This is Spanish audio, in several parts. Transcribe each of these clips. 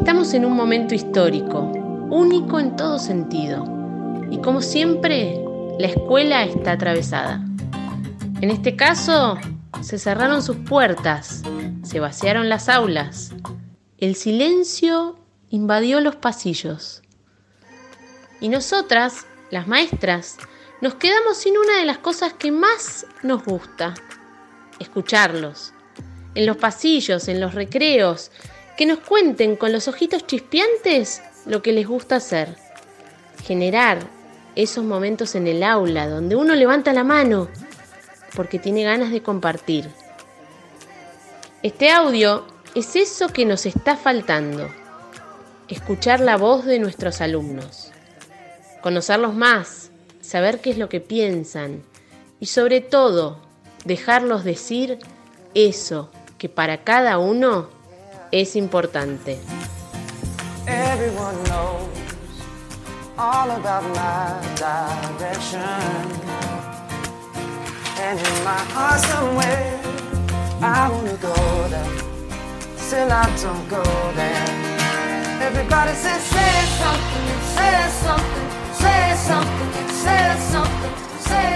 Estamos en un momento histórico, único en todo sentido, y como siempre, la escuela está atravesada. En este caso, se cerraron sus puertas, se vaciaron las aulas, el silencio invadió los pasillos. Y nosotras, las maestras, nos quedamos sin una de las cosas que más nos gusta, escucharlos. En los pasillos, en los recreos, que nos cuenten con los ojitos chispeantes lo que les gusta hacer. Generar esos momentos en el aula donde uno levanta la mano porque tiene ganas de compartir. Este audio es eso que nos está faltando, escuchar la voz de nuestros alumnos, conocerlos más, saber qué es lo que piensan y sobre todo dejarlos decir eso que para cada uno es importante.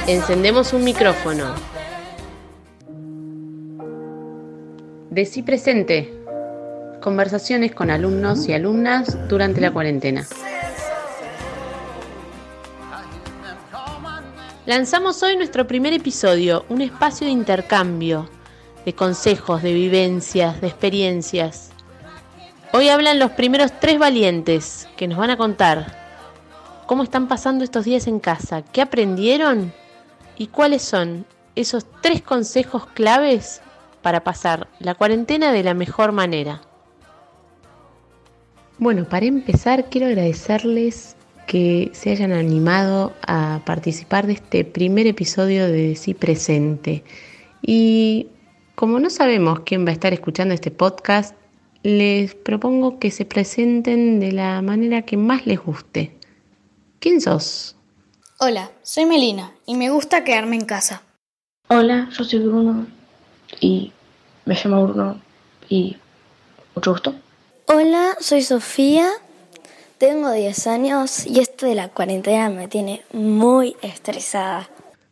Encendemos un micrófono. Decí presente. Conversaciones con alumnos y alumnas durante la cuarentena. Lanzamos hoy nuestro primer episodio, un espacio de intercambio, de consejos, de vivencias, de experiencias. Hoy hablan los primeros tres valientes que nos van a contar cómo están pasando estos días en casa, qué aprendieron y cuáles son esos tres consejos claves para pasar la cuarentena de la mejor manera. Bueno, para empezar quiero agradecerles que se hayan animado a participar de este primer episodio de Sí Presente. Y como no sabemos quién va a estar escuchando este podcast, les propongo que se presenten de la manera que más les guste. ¿Quién sos? Hola, soy Melina y me gusta quedarme en casa. Hola, yo soy Bruno y me llamo Bruno y mucho gusto. Hola, soy Sofía tengo 10 años y esto de la cuarentena me tiene muy estresada.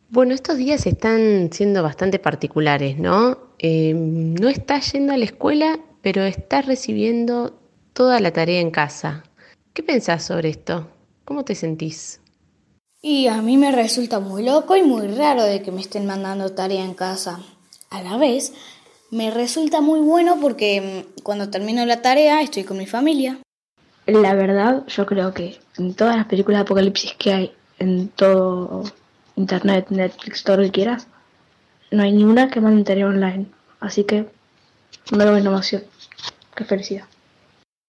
Bueno, estos días están siendo bastante particulares, ¿no? Em, no estás yendo a la escuela, pero estás recibiendo toda la tarea en casa. ¿Qué pensás sobre esto? ¿Cómo te sentís? Y a mí me resulta muy loco y muy raro de que me estén mandando tarea en casa. A la vez, me resulta muy bueno porque mm, cuando termino la tarea estoy con mi familia. La verdad, yo creo que en todas las películas de apocalipsis que hay, en todo internet, Netflix, todo lo que quieras, no hay ninguna que mande tarea online. Así que me doy innovación. Qué felicidad.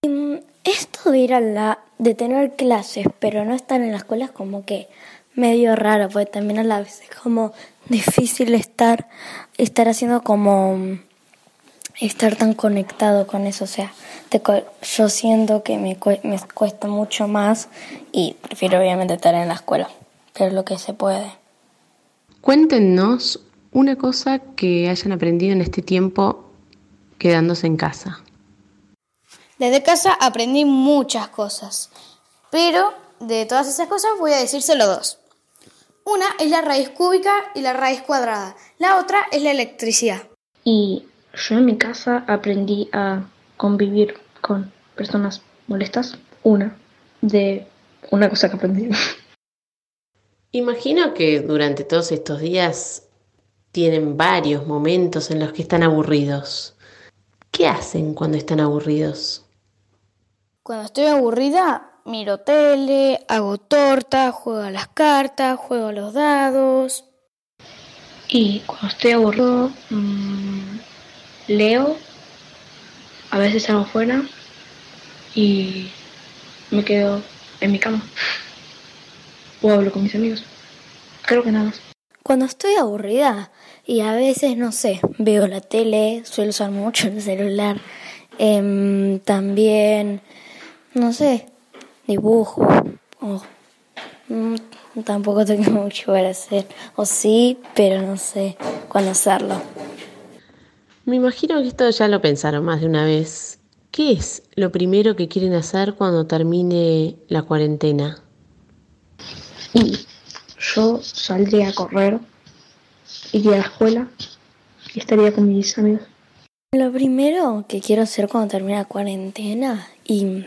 Mm, esto de ir a la, de tener clases, pero no estar en la escuela es como que medio raro, porque también a la vez es como difícil estar, estar haciendo como estar tan conectado con eso. O sea, yo siento que me, me cuesta mucho más y prefiero obviamente estar en la escuela, pero lo que se puede. Cuéntenos una cosa que hayan aprendido en este tiempo quedándose en casa. Desde casa aprendí muchas cosas, pero de todas esas cosas voy a decírselo dos. Una es la raíz cúbica y la raíz cuadrada. La otra es la electricidad. Y yo en mi casa aprendí a convivir con personas molestas. Una de una cosa que aprendí. Imagino que durante todos estos días tienen varios momentos en los que están aburridos. ¿Qué hacen cuando están aburridos? Cuando estoy aburrida, miro tele, hago torta, juego a las cartas, juego a los dados. Y cuando estoy aburrido, mmm, leo, a veces salgo fuera y me quedo en mi cama o hablo con mis amigos. Creo que nada más. Cuando estoy aburrida y a veces, no sé, veo la tele, suelo usar mucho el celular, em, también, no sé, dibujo, mm, tampoco tengo mucho para hacer, o sí, pero no sé cuándo hacerlo. Me imagino que esto ya lo pensaron más de una vez. ¿qué es lo primero que quieren hacer cuando termine la cuarentena? Y yo saldría a correr, iría a la escuela y estaría con mis amigos. Lo primero que quiero hacer cuando termine la cuarentena y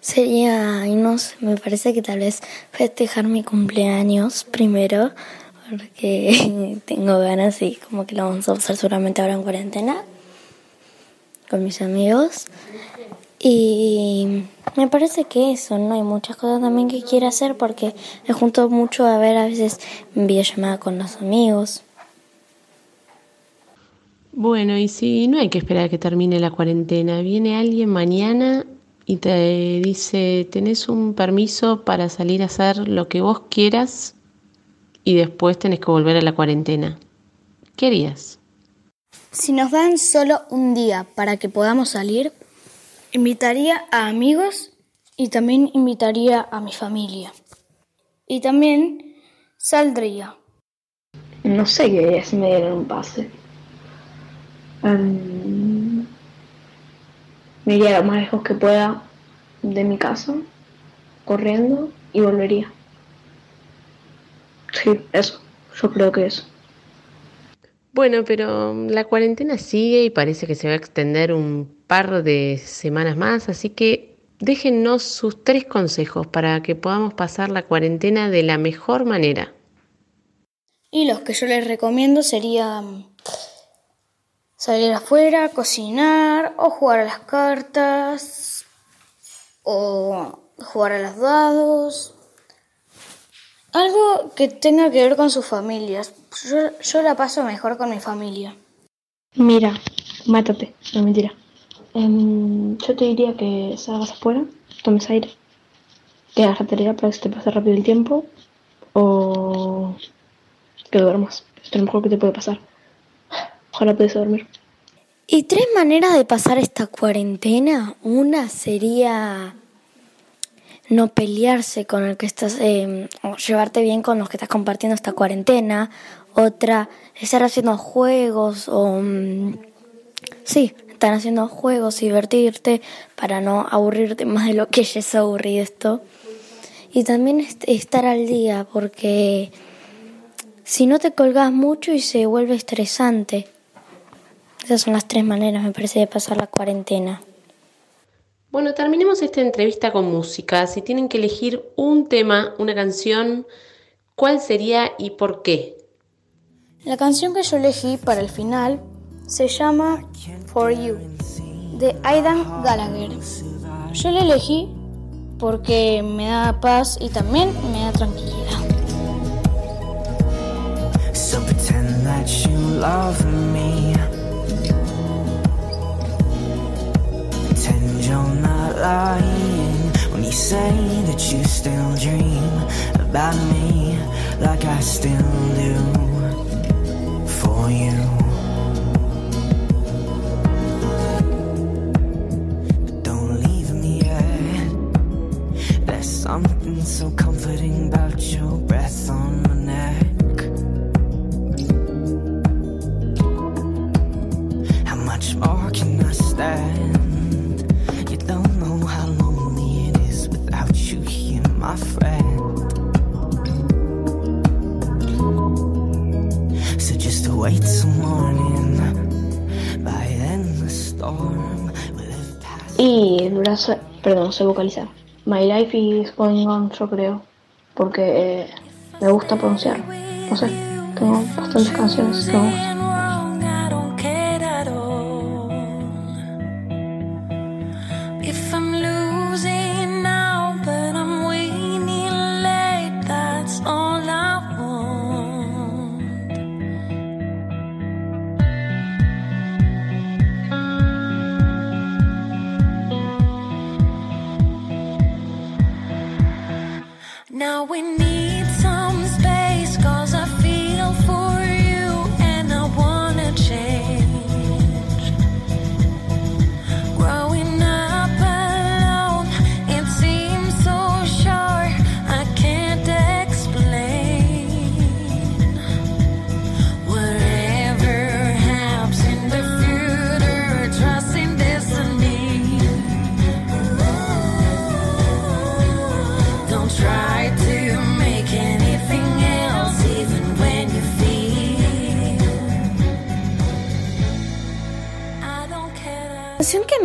sería, y no sé, me parece que tal vez festejar mi cumpleaños primero, porque tengo ganas y como que lo vamos a pasar seguramente ahora en cuarentena con mis amigos. Y me parece que eso, ¿no? Hay muchas cosas también que quiero hacer porque me junto mucho a ver a veces videollamada con los amigos. Bueno, y si no hay que esperar a que termine la cuarentena, viene alguien mañana y te dice, tenés un permiso para salir a hacer lo que vos quieras y después tenés que volver a la cuarentena. ¿Qué harías? Si nos dan solo un día para que podamos salir, invitaría a amigos y también invitaría a mi familia. Y también saldría. No sé qué haría si me dieran un pase. Um, me iría lo más lejos que pueda de mi casa, corriendo y volvería. Sí, eso. Yo creo que eso. Bueno, pero la cuarentena sigue y parece que se va a extender un par de semanas más, así que déjennos sus tres consejos para que podamos pasar la cuarentena de la mejor manera. Y los que yo les recomiendo serían salir afuera, cocinar o jugar a las cartas o jugar a los dados. Algo que tenga que ver con sus familias. Yo, yo la paso mejor con mi familia. Mira, mátate, no mentira. Em, yo te diría que salgas afuera, tomes aire, que hagas la tarea para que se te pase rápido el tiempo o que duermas. Esto es lo mejor que te puede pasar. Ojalá puedas dormir. Y tres maneras de pasar esta cuarentena. Una sería no pelearse con el que estás, eh, o llevarte bien con los que estás compartiendo esta cuarentena. Otra, estar haciendo juegos o... mm, sí, estar haciendo juegos divertirte para no aburrirte más de lo que ya es aburrido esto. Y también est- estar al día porque si no te colgas mucho y se vuelve estresante. Esas son las tres maneras, me parece, de pasar la cuarentena. Bueno, terminemos esta entrevista con música. Si tienen que elegir un tema, una canción, ¿cuál sería y por qué? La canción que yo elegí para el final se llama For You, de Aidan Gallagher. Yo la elegí porque me da paz y también me da tranquilidad. So pretend that you love me. You're not lying when you say that you still dream about me, like I still do. For you. But don't leave me yet. There's something so comforting about your breath on my neck. How much more can I stand? Y el brazo, perdón, sé vocalizar. My life is going on, yo creo. Porque eh, me gusta pronunciar. No sé, tengo bastantes canciones que me. Now we need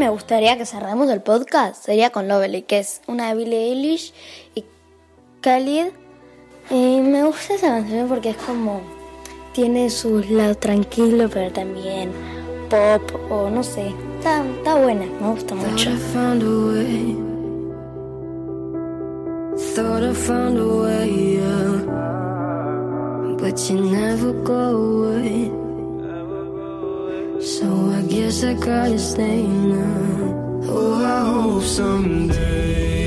me gustaría que cerremos el podcast sería con Lovely, que es una de Billie Eilish y Khalid. Y me gusta esa canción porque es como. Tiene su lado tranquilo, pero también pop o no sé. Está, está buena, me gusta mucho. Thought I found a way. Thought I found a way, yeah. But you never go away. So I guess I gotta stay now. Oh, I hope someday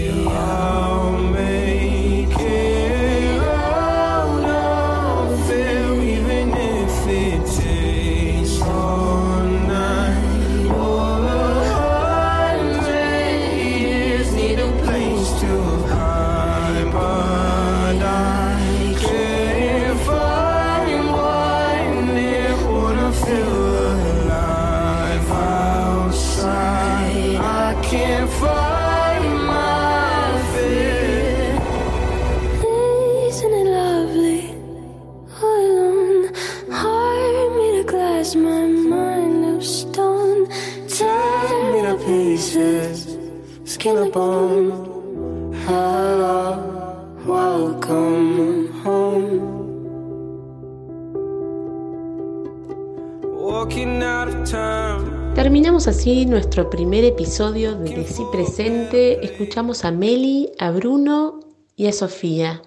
welcome home. Out of. Terminamos así nuestro primer episodio de Decí Presente. Escuchamos a Meli, a Bruno y a Sofía,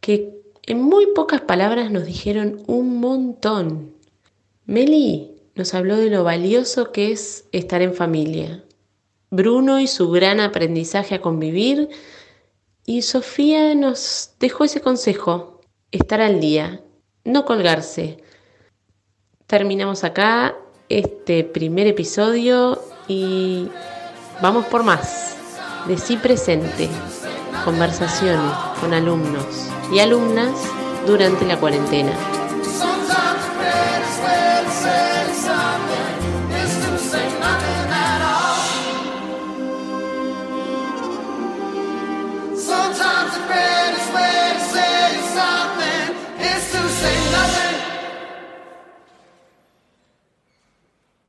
que en muy pocas palabras nos dijeron un montón. Meli nos habló de lo valioso que es estar en familia. Bruno y su gran aprendizaje a convivir. Y Sofía nos dejó ese consejo, estar al día, no colgarse. Terminamos acá este primer episodio y vamos por más. Decí presente, conversaciones con alumnos y alumnas durante la cuarentena.